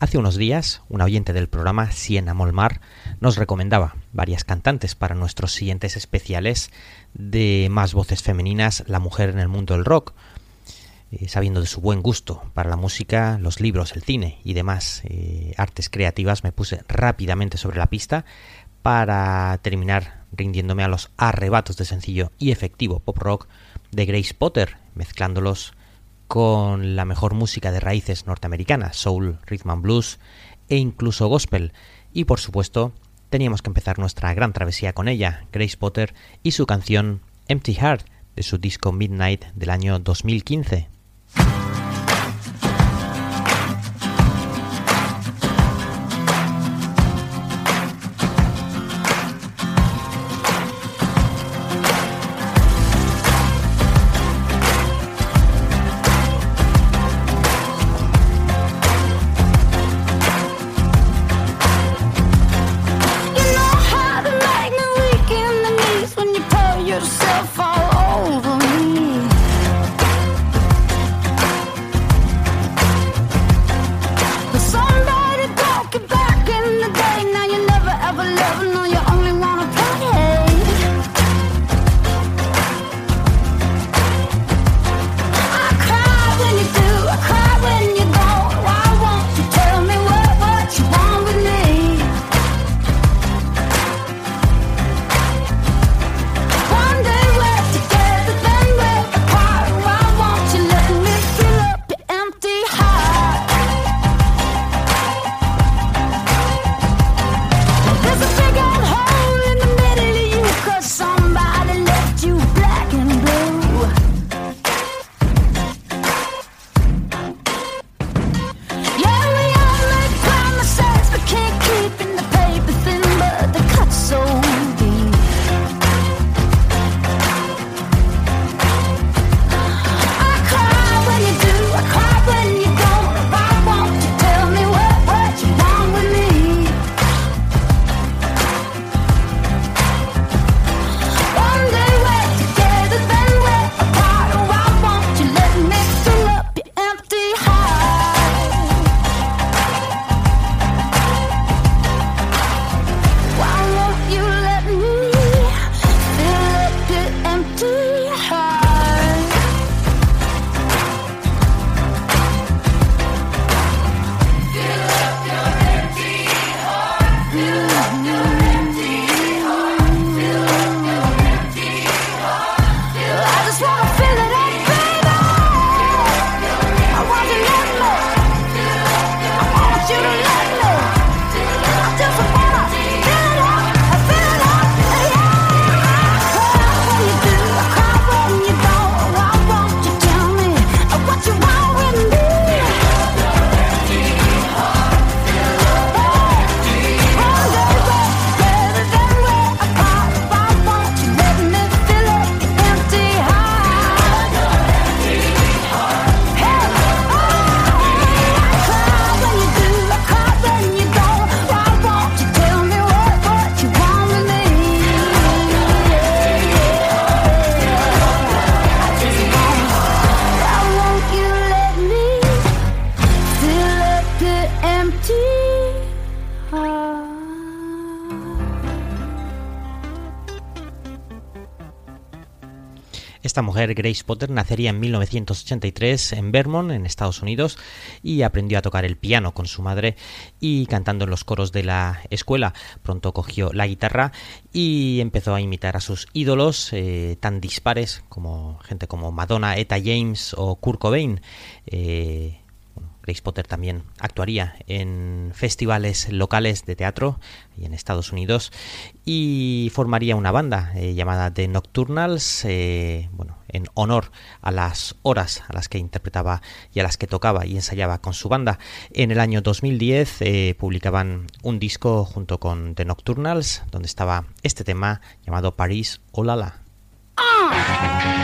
Hace unos días, un oyente del programa Siena Molmar nos recomendaba varias cantantes para nuestros siguientes especiales de más voces femeninas, la mujer en el mundo del rock, eh, sabiendo de su buen gusto para la música, los libros, el cine y demás eh, artes creativas, me puse rápidamente sobre la pista para terminar rindiéndome a los arrebatos de sencillo y efectivo pop rock de Grace Potter, mezclándolos con la mejor música de raíces norteamericanas, soul, rhythm and blues e incluso gospel. Y por supuesto, teníamos que empezar nuestra gran travesía con ella, Grace Potter y su canción Empty Heart de su disco Midnight del año 2015. Esta mujer, Grace Potter, nacería en 1983 en Vermont, en Estados Unidos, y aprendió a tocar el piano con su madre y cantando en los coros de la escuela. Pronto cogió la guitarra y empezó a imitar a sus ídolos eh, tan dispares como gente como Madonna, Etta James o Kurt Cobain. Eh, Grace Potter también actuaría en festivales locales de teatro y en Estados Unidos y formaría una banda eh, llamada The Nocturnals, eh, bueno, en honor a las horas a las que interpretaba y a las que tocaba y ensayaba con su banda. En el año 2010 eh, publicaban un disco junto con The Nocturnals donde estaba este tema llamado Paris Olala. ¡Ah!